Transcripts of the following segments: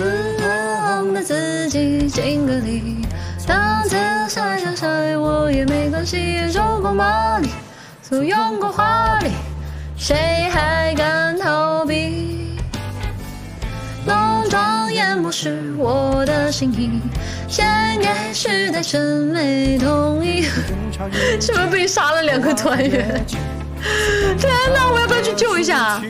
自痛的自己敬个礼。当次晒下晒我也没关系，走过马里，簇拥过华丽，谁还敢逃避？浓妆艳抹是我的心意，献给时代审美统一。是不是被杀了两个团员？天哪！我要不要去救一下？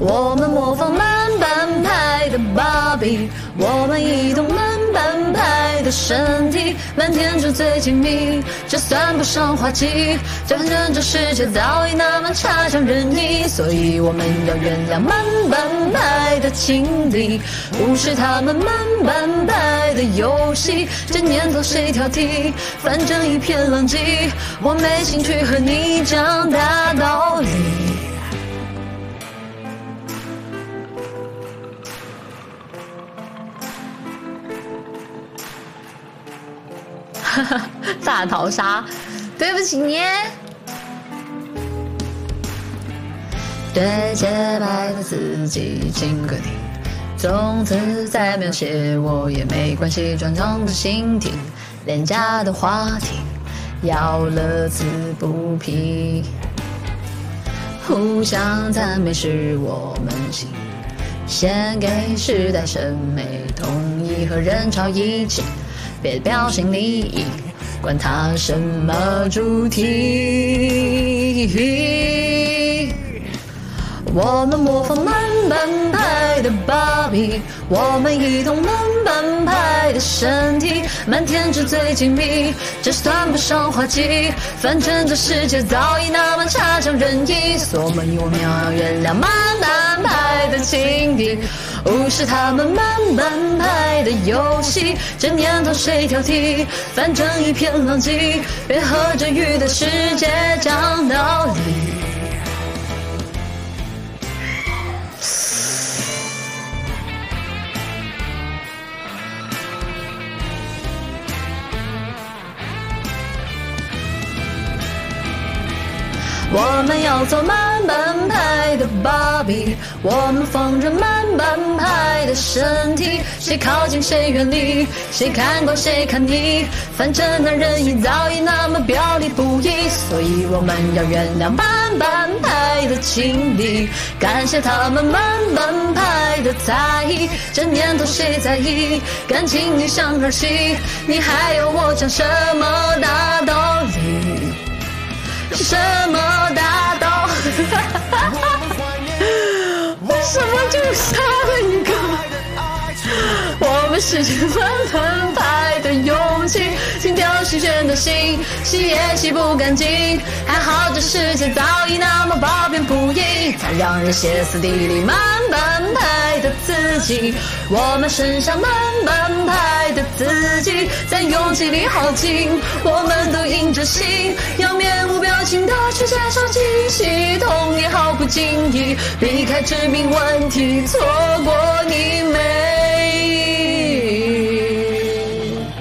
我们模仿慢半拍的芭比，我们移动慢半拍的身体，满天纸最亲密，这算不上滑稽。反正这世界早已那么差强人意，所以我们要原谅慢半拍的情敌，无视他们慢半拍的游戏。这年头谁挑剔？反正一片狼藉，我没兴趣和你讲大道理。大逃杀，对不起你。对洁白的自己敬个礼，从此再描写我也没关系。专长的心体，廉价的话题，要乐此不疲。互相赞美是我们心，献给时代审美统一和人潮一起，别标新立异，管它什么主题。我们模仿慢的芭比，我们移动慢半拍的身体，满天纸醉金迷，这算不上滑稽。反正这世界早已那么差强人意，所以我们要原谅慢半拍的情敌，无视他们慢半拍的游戏。这年头谁挑剔？反正一片狼藉，别和这雨的世界讲道理。我们要做慢半拍的芭比，我们放着慢半拍的身体，谁靠近谁远离，谁看过谁看腻，反正男人已早已那么表里不一，所以我们要原谅慢半拍的情敌，感谢他们慢半拍的在意，这年头谁在意感情一像儿戏，你还要我讲什么大道理？什么？为什么就杀了一个？我们是着慢半拍的勇气，心跳失真的心，洗也洗不干净。还好这世界早已那么褒贬不一，才让人歇斯底里。慢半拍我们身上慢半拍的自己，在拥挤里耗尽。我们都硬着心，要面无表情的去接受惊喜，痛也毫不经意，避开致命问题，错过你没。